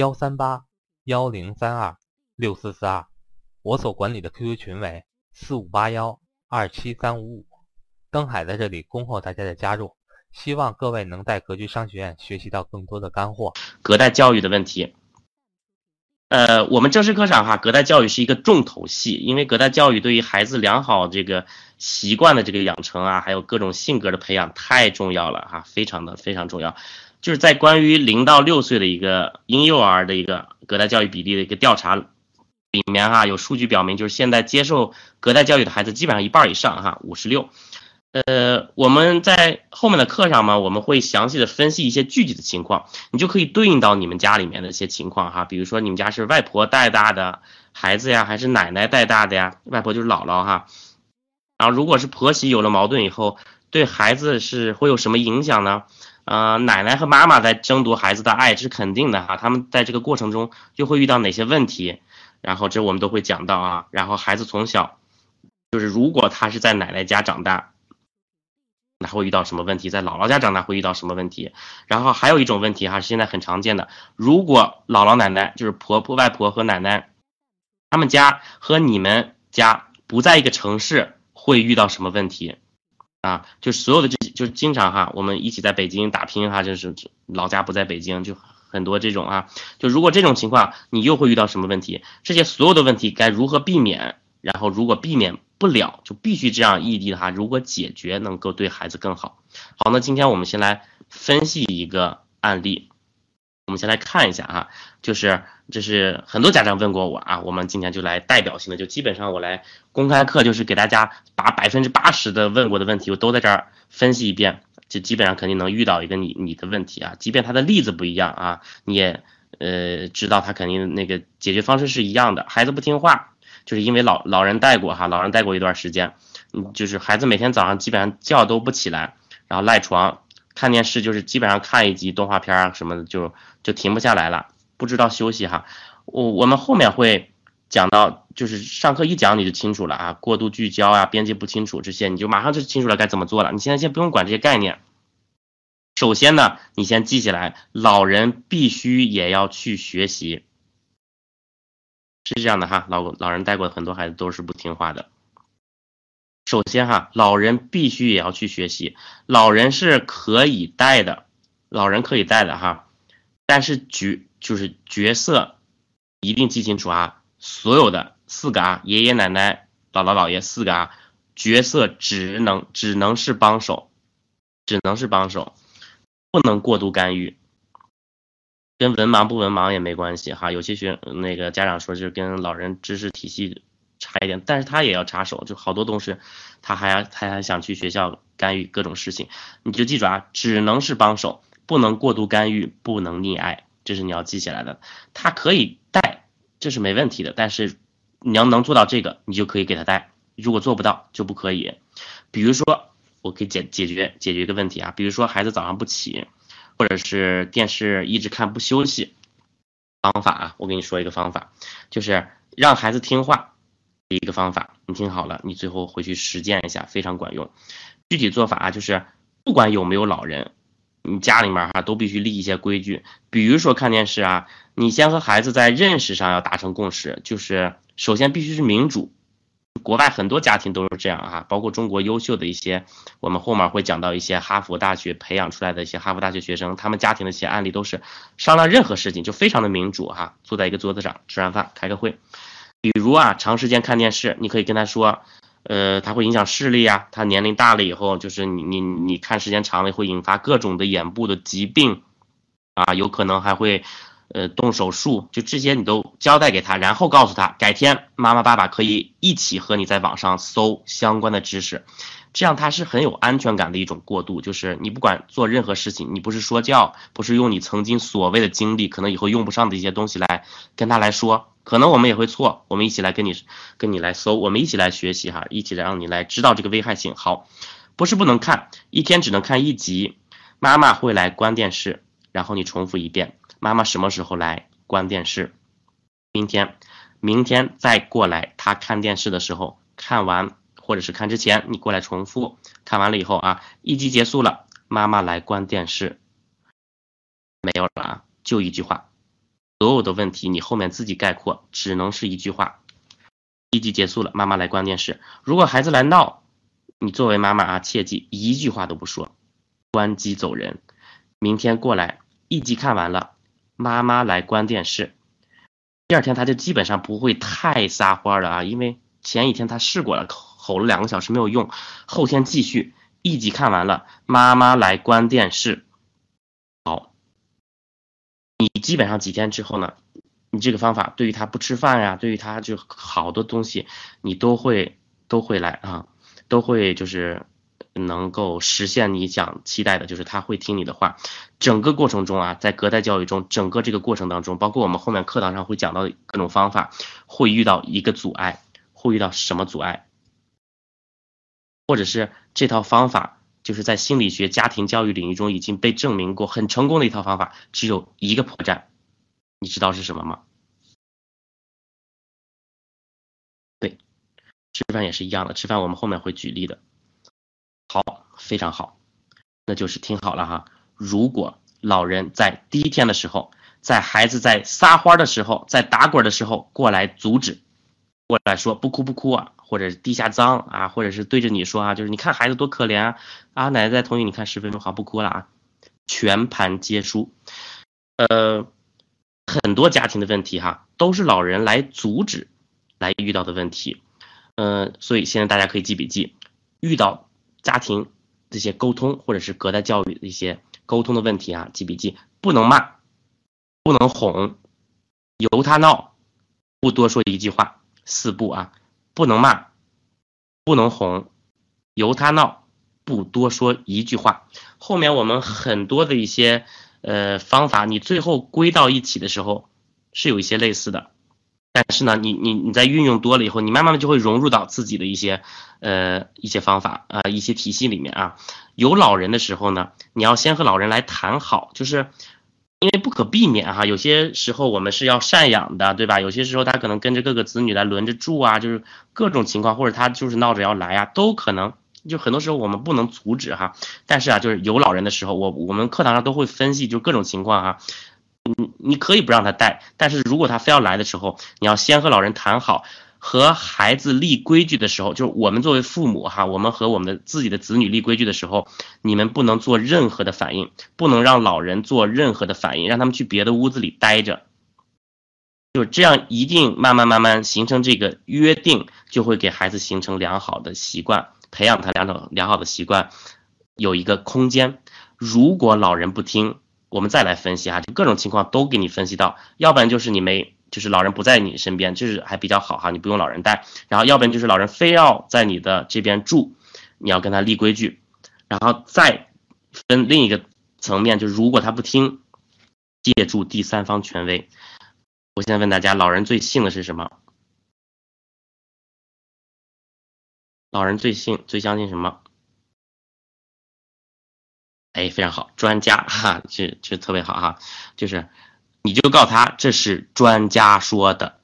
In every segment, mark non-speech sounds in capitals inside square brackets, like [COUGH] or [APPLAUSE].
幺三八幺零三二六四四二，我所管理的 QQ 群为四五八幺二七三五五。登海在这里恭候大家的加入，希望各位能在格局商学院学习到更多的干货。隔代教育的问题，呃，我们正式课上哈，隔代教育是一个重头戏，因为隔代教育对于孩子良好这个习惯的这个养成啊，还有各种性格的培养太重要了哈，非常的非常重要。就是在关于零到六岁的一个婴幼儿的一个隔代教育比例的一个调查里面哈，有数据表明，就是现在接受隔代教育的孩子基本上一半以上哈，五十六。呃，我们在后面的课上嘛，我们会详细的分析一些具体的情况，你就可以对应到你们家里面的一些情况哈，比如说你们家是外婆带大的孩子呀，还是奶奶带大的呀？外婆就是姥姥哈。然后如果是婆媳有了矛盾以后，对孩子是会有什么影响呢？呃，奶奶和妈妈在争夺孩子的爱，这是肯定的哈。他们在这个过程中又会遇到哪些问题？然后这我们都会讲到啊。然后孩子从小，就是如果他是在奶奶家长大，那会遇到什么问题？在姥姥家长大会遇到什么问题？然后还有一种问题哈，是现在很常见的，如果姥姥奶奶就是婆婆、外婆和奶奶，他们家和你们家不在一个城市，会遇到什么问题？啊，就所有的这，就经常哈，我们一起在北京打拼哈，就是老家不在北京，就很多这种啊。就如果这种情况，你又会遇到什么问题？这些所有的问题该如何避免？然后如果避免不了，就必须这样异地的哈，如果解决能够对孩子更好。好，那今天我们先来分析一个案例。我们先来看一下哈，就是这是很多家长问过我啊，我们今天就来代表性的，就基本上我来公开课，就是给大家把百分之八十的问过的问题，我都在这儿分析一遍，就基本上肯定能遇到一个你你的问题啊，即便他的例子不一样啊，你也呃知道他肯定那个解决方式是一样的。孩子不听话，就是因为老老人带过哈，老人带过一段时间，嗯，就是孩子每天早上基本上觉都不起来，然后赖床。看电视就是基本上看一集动画片啊什么的就就停不下来了，不知道休息哈。我我们后面会讲到，就是上课一讲你就清楚了啊，过度聚焦啊，边界不清楚这些，你就马上就清楚了该怎么做了。你现在先不用管这些概念，首先呢，你先记起来，老人必须也要去学习，是这样的哈。老老人带过很多孩子都是不听话的。首先哈，老人必须也要去学习。老人是可以带的，老人可以带的哈，但是角就是角色一定记清楚啊。所有的四个啊，爷爷奶奶、姥姥姥爷四个啊，角色只能只能是帮手，只能是帮手，不能过度干预。跟文盲不文盲也没关系哈。有些学那个家长说就是跟老人知识体系。差一点，但是他也要插手，就好多东西，他还要他还想去学校干预各种事情，你就记住啊，只能是帮手，不能过度干预，不能溺爱，这是你要记起来的。他可以带，这是没问题的，但是你要能做到这个，你就可以给他带，如果做不到就不可以。比如说，我可以解解决解决一个问题啊，比如说孩子早上不起，或者是电视一直看不休息，方法啊，我跟你说一个方法，就是让孩子听话。一个方法，你听好了，你最后回去实践一下，非常管用。具体做法啊，就是不管有没有老人，你家里面哈都必须立一些规矩。比如说看电视啊，你先和孩子在认识上要达成共识，就是首先必须是民主。国外很多家庭都是这样哈，包括中国优秀的一些，我们后面会讲到一些哈佛大学培养出来的一些哈佛大学学生，他们家庭的一些案例都是商量任何事情就非常的民主哈，坐在一个桌子上吃完饭开个会。比如啊，长时间看电视，你可以跟他说，呃，他会影响视力啊。他年龄大了以后，就是你你你看时间长了会引发各种的眼部的疾病，啊，有可能还会，呃，动手术。就这些你都交代给他，然后告诉他，改天妈妈爸爸可以一起和你在网上搜相关的知识。这样他是很有安全感的一种过渡。就是你不管做任何事情，你不是说教，不是用你曾经所谓的经历，可能以后用不上的一些东西来跟他来说，可能我们也会错，我们一起来跟你跟你来搜，我们一起来学习哈，一起来让你来知道这个危害性。好，不是不能看，一天只能看一集，妈妈会来关电视，然后你重复一遍，妈妈什么时候来关电视？明天。明天再过来，他看电视的时候看完，或者是看之前，你过来重复。看完了以后啊，一集结束了，妈妈来关电视，没有了啊，就一句话，所有的问题你后面自己概括，只能是一句话。一集结束了，妈妈来关电视。如果孩子来闹，你作为妈妈啊，切记一句话都不说，关机走人。明天过来，一集看完了，妈妈来关电视。第二天他就基本上不会太撒欢了啊，因为前一天他试过了，吼了两个小时没有用，后天继续一集看完了，妈妈来关电视。好，你基本上几天之后呢，你这个方法对于他不吃饭呀，对于他就好多东西，你都会都会来啊，都会就是。能够实现你想期待的，就是他会听你的话。整个过程中啊，在隔代教育中，整个这个过程当中，包括我们后面课堂上会讲到各种方法，会遇到一个阻碍，会遇到什么阻碍？或者是这套方法就是在心理学、家庭教育领域中已经被证明过很成功的一套方法，只有一个破绽，你知道是什么吗？对，吃饭也是一样的，吃饭我们后面会举例的。好，非常好，那就是听好了哈。如果老人在第一天的时候，在孩子在撒欢的时候，在打滚的时候过来阻止，过来说不哭不哭啊，或者地下脏啊，或者是对着你说啊，就是你看孩子多可怜啊，啊奶奶在同意你看十分钟好不哭了啊，全盘皆输。呃，很多家庭的问题哈，都是老人来阻止来遇到的问题。嗯，所以现在大家可以记笔记，遇到。家庭这些沟通或者是隔代教育的一些沟通的问题啊，记笔记，不能骂，不能哄，由他闹，不多说一句话，四不啊，不能骂，不能哄，由他闹，不多说一句话。后面我们很多的一些呃方法，你最后归到一起的时候是有一些类似的。但是呢，你你你在运用多了以后，你慢慢的就会融入到自己的一些呃一些方法啊一些体系里面啊。有老人的时候呢，你要先和老人来谈好，就是因为不可避免哈，有些时候我们是要赡养的，对吧？有些时候他可能跟着各个子女来轮着住啊，就是各种情况，或者他就是闹着要来啊，都可能。就很多时候我们不能阻止哈，但是啊，就是有老人的时候，我我们课堂上都会分析，就各种情况哈。你你可以不让他带，但是如果他非要来的时候，你要先和老人谈好，和孩子立规矩的时候，就是我们作为父母哈，我们和我们的自己的子女立规矩的时候，你们不能做任何的反应，不能让老人做任何的反应，让他们去别的屋子里待着，就这样，一定慢慢慢慢形成这个约定，就会给孩子形成良好的习惯，培养他两种良好的习惯，有一个空间。如果老人不听。我们再来分析哈，就各种情况都给你分析到，要不然就是你没，就是老人不在你身边，就是还比较好哈，你不用老人带，然后要不然就是老人非要在你的这边住，你要跟他立规矩，然后再分另一个层面，就是如果他不听，借助第三方权威。我现在问大家，老人最信的是什么？老人最信、最相信什么？哎，非常好，专家哈，这这特别好哈，就是你就告诉他这是专家说的，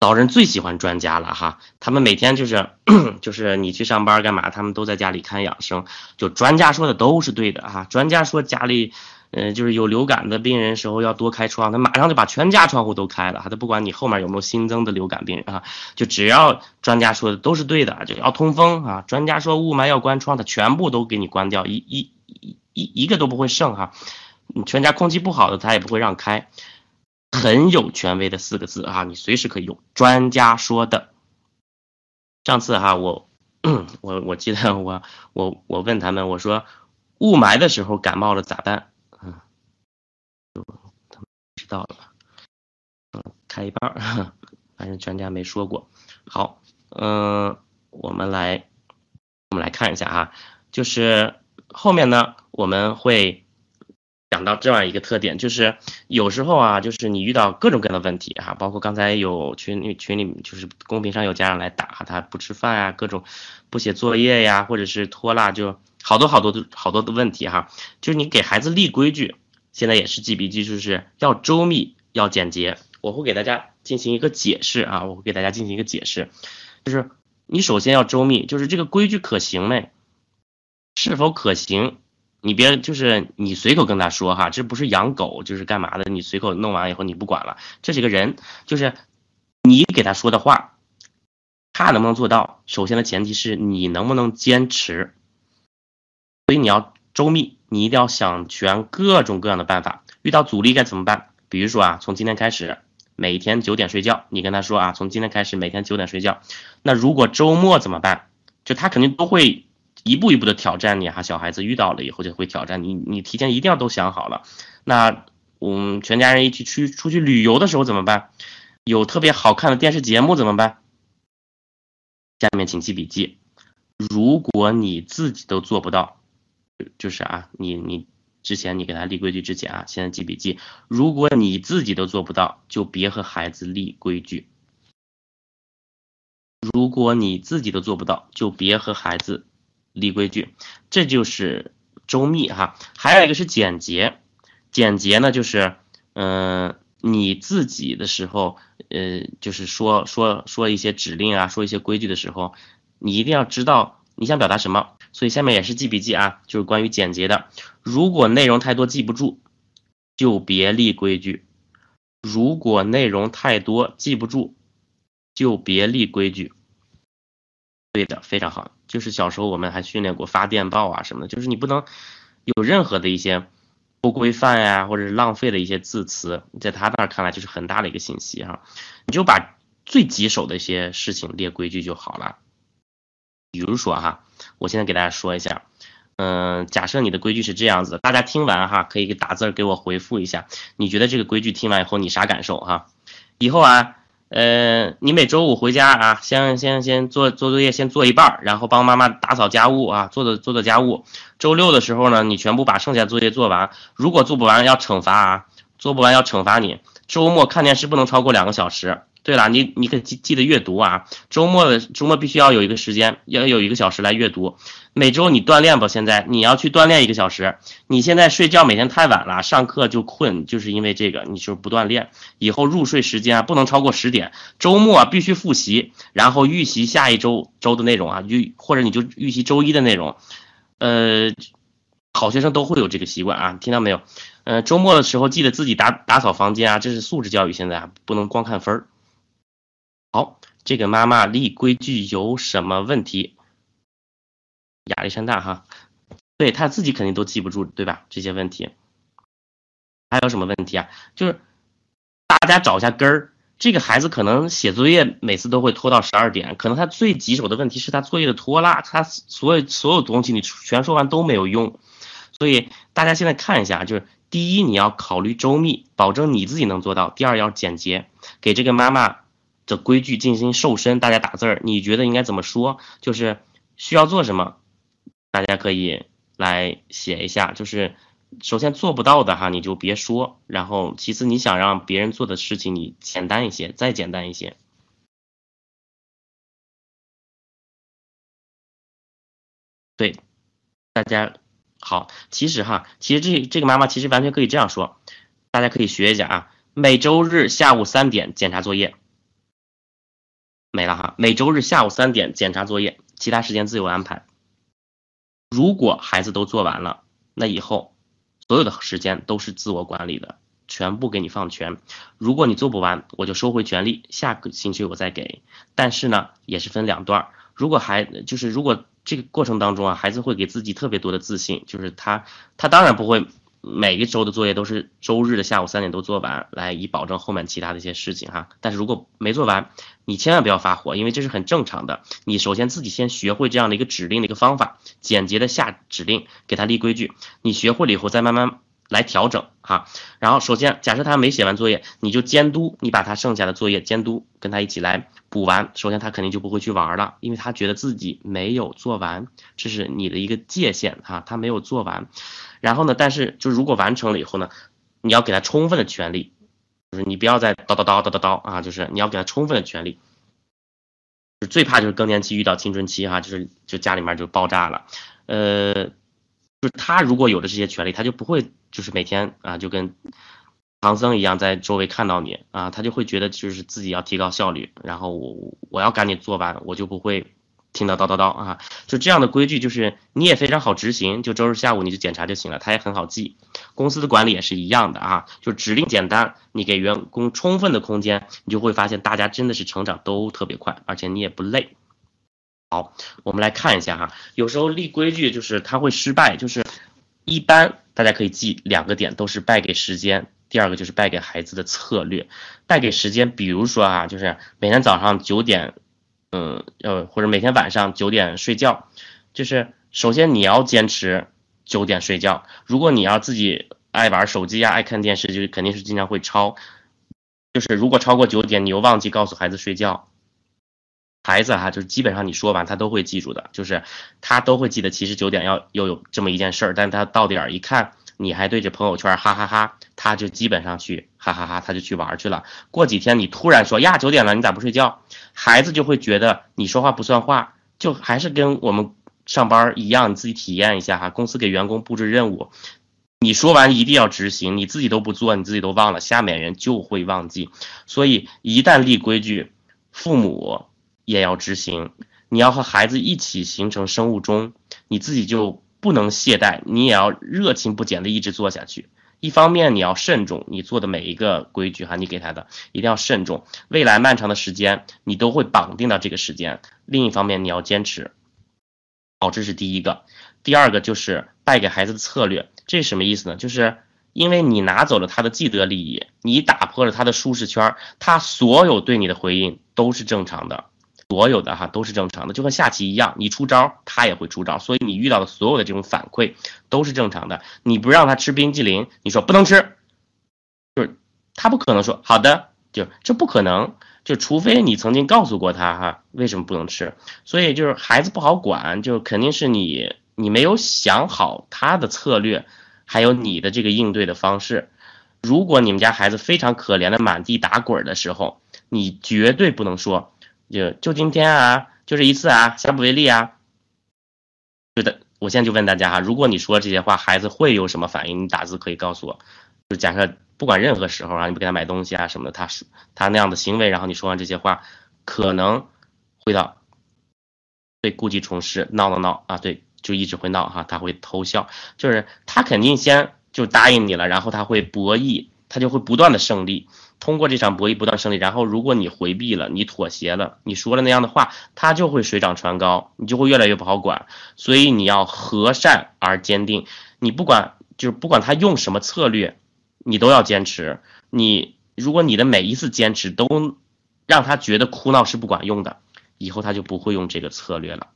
老人最喜欢专家了哈，他们每天就是 [CLEARS THROAT] 就是你去上班干嘛，他们都在家里看养生，就专家说的都是对的哈，专家说家里。嗯，就是有流感的病人时候要多开窗，他马上就把全家窗户都开了哈，他不管你后面有没有新增的流感病人啊，就只要专家说的都是对的，就要通风啊，专家说雾霾要关窗，他全部都给你关掉，一一一一一个都不会剩哈，你全家空气不好的他也不会让开，很有权威的四个字啊，你随时可以用，专家说的。上次哈，我 [CLEARS THROAT] 我我记得我我我问他们，我说雾霾的时候感冒了咋办？他们知道了，嗯，开一半儿，[LAUGHS] 反正专家没说过。好，嗯，我们来我们来看一下哈，就是后面呢，我们会讲到这样一个特点，就是有时候啊，就是你遇到各种各样的问题哈，包括刚才有群里群里就是公屏上有家长来打他不吃饭啊，各种不写作业呀，或者是拖拉，就好多好多的好多的问题哈，就是你给孩子立规矩，现在也是记笔记，就是要周密，要简洁。我会给大家进行一个解释啊，我会给大家进行一个解释，就是你首先要周密，就是这个规矩可行没？是否可行？你别就是你随口跟他说哈，这不是养狗就是干嘛的？你随口弄完以后你不管了，这是个人，就是你给他说的话，他能不能做到？首先的前提是你能不能坚持，所以你要周密，你一定要想全各种各样的办法。遇到阻力该怎么办？比如说啊，从今天开始。每天九点睡觉，你跟他说啊，从今天开始每天九点睡觉。那如果周末怎么办？就他肯定都会一步一步的挑战你哈。小孩子遇到了以后就会挑战你，你提前一定要都想好了。那我们全家人一起去出去旅游的时候怎么办？有特别好看的电视节目怎么办？下面请记笔记。如果你自己都做不到，就是啊，你你。之前你给他立规矩之前啊，现在记笔记。如果你自己都做不到，就别和孩子立规矩。如果你自己都做不到，就别和孩子立规矩。这就是周密哈。还有一个是简洁，简洁呢就是，嗯，你自己的时候，呃，就是说说说一些指令啊，说一些规矩的时候，你一定要知道你想表达什么。所以下面也是记笔记啊，就是关于简洁的。如果内容太多记不住，就别立规矩；如果内容太多记不住，就别立规矩。对的，非常好。就是小时候我们还训练过发电报啊什么的，就是你不能有任何的一些不规范呀，或者是浪费的一些字词，在他那儿看来就是很大的一个信息哈。你就把最棘手的一些事情列规矩就好了。比如说哈。我现在给大家说一下，嗯，假设你的规矩是这样子，大家听完哈，可以打字给我回复一下，你觉得这个规矩听完以后你啥感受哈？以后啊，呃，你每周五回家啊，先先先做做作业，先做一半，然后帮妈妈打扫家务啊，做做做做家务。周六的时候呢，你全部把剩下作业做完，如果做不完要惩罚啊，做不完要惩罚你。周末看电视不能超过两个小时。对了，你你可记记得阅读啊，周末的周末必须要有一个时间，要有一个小时来阅读。每周你锻炼吧，现在你要去锻炼一个小时。你现在睡觉每天太晚了，上课就困，就是因为这个，你就不锻炼。以后入睡时间啊不能超过十点。周末必须复习，然后预习下一周周的内容啊，预或者你就预习周一的内容。呃，好学生都会有这个习惯啊，听到没有？呃，周末的时候记得自己打打扫房间啊，这是素质教育，现在啊不能光看分儿。好，这个妈妈立规矩有什么问题？亚历山大哈，对他自己肯定都记不住，对吧？这些问题还有什么问题啊？就是大家找一下根儿。这个孩子可能写作业每次都会拖到十二点，可能他最棘手的问题是他作业的拖拉，他所有所有东西你全说完都没有用。所以大家现在看一下，就是第一你要考虑周密，保证你自己能做到；第二要简洁，给这个妈妈。的规矩进行瘦身，大家打字儿，你觉得应该怎么说？就是需要做什么，大家可以来写一下。就是首先做不到的哈，你就别说。然后其次，你想让别人做的事情，你简单一些，再简单一些。对，大家好。其实哈，其实这这个妈妈其实完全可以这样说，大家可以学一下啊。每周日下午三点检查作业。没了哈，每周日下午三点检查作业，其他时间自由安排。如果孩子都做完了，那以后所有的时间都是自我管理的，全部给你放权。如果你做不完，我就收回权利，下个星期我再给。但是呢，也是分两段。如果孩就是如果这个过程当中啊，孩子会给自己特别多的自信，就是他他当然不会。每个周的作业都是周日的下午三点都做完，来以保证后面其他的一些事情哈。但是如果没做完，你千万不要发火，因为这是很正常的。你首先自己先学会这样的一个指令的一个方法，简洁的下指令，给他立规矩。你学会了以后，再慢慢来调整哈。然后首先假设他没写完作业，你就监督，你把他剩下的作业监督，跟他一起来补完。首先他肯定就不会去玩了，因为他觉得自己没有做完，这是你的一个界限哈，他没有做完。然后呢，但是就如果完成了以后呢，你要给他充分的权利，就是你不要再叨叨叨叨叨叨啊，就是你要给他充分的权利。最怕就是更年期遇到青春期哈，就是就家里面就爆炸了，呃，就是他如果有了这些权利，他就不会就是每天啊就跟唐僧一样在周围看到你啊，他就会觉得就是自己要提高效率，然后我我要赶紧做完，我就不会。听到叨叨叨啊，就这样的规矩，就是你也非常好执行，就周日下午你就检查就行了，它也很好记。公司的管理也是一样的啊，就指令简单，你给员工充分的空间，你就会发现大家真的是成长都特别快，而且你也不累。好，我们来看一下哈，有时候立规矩就是它会失败，就是一般大家可以记两个点，都是败给时间，第二个就是败给孩子的策略。败给时间，比如说啊，就是每天早上九点。嗯，呃，或者每天晚上九点睡觉，就是首先你要坚持九点睡觉。如果你要自己爱玩手机呀，爱看电视，就肯定是经常会超。就是如果超过九点，你又忘记告诉孩子睡觉，孩子哈，就是基本上你说完他都会记住的，就是他都会记得，其实九点要又有这么一件事儿，但他到点儿一看。你还对着朋友圈哈哈哈，他就基本上去哈哈哈，他就去玩去了。过几天你突然说呀九点了，你咋不睡觉？孩子就会觉得你说话不算话，就还是跟我们上班一样，你自己体验一下哈。公司给员工布置任务，你说完一定要执行，你自己都不做，你自己都忘了，下面人就会忘记。所以一旦立规矩，父母也要执行。你要和孩子一起形成生物钟，你自己就。不能懈怠，你也要热情不减的一直做下去。一方面你要慎重，你做的每一个规矩哈，你给他的一定要慎重。未来漫长的时间，你都会绑定到这个时间。另一方面你要坚持，好，这是第一个。第二个就是带给孩子的策略，这是什么意思呢？就是因为你拿走了他的既得利益，你打破了他的舒适圈，他所有对你的回应都是正常的。所有的哈都是正常的，就和下棋一样，你出招他也会出招，所以你遇到的所有的这种反馈都是正常的。你不让他吃冰激凌，你说不能吃，就是他不可能说好的，就这不可能，就除非你曾经告诉过他哈为什么不能吃。所以就是孩子不好管，就肯定是你你没有想好他的策略，还有你的这个应对的方式。如果你们家孩子非常可怜的满地打滚的时候，你绝对不能说。就就今天啊，就这一次啊，下不为例啊。是的，我现在就问大家哈，如果你说这些话，孩子会有什么反应？你打字可以告诉我。就假设不管任何时候啊，你不给他买东西啊什么的，他是他那样的行为，然后你说完这些话，可能会到对故技重施，闹闹闹啊，对，就一直会闹哈，他会偷笑，就是他肯定先就答应你了，然后他会博弈，他就会不断的胜利。通过这场博弈不断胜利，然后如果你回避了，你妥协了，你说了那样的话，他就会水涨船高，你就会越来越不好管。所以你要和善而坚定，你不管就是不管他用什么策略，你都要坚持。你如果你的每一次坚持都让他觉得哭闹是不管用的，以后他就不会用这个策略了。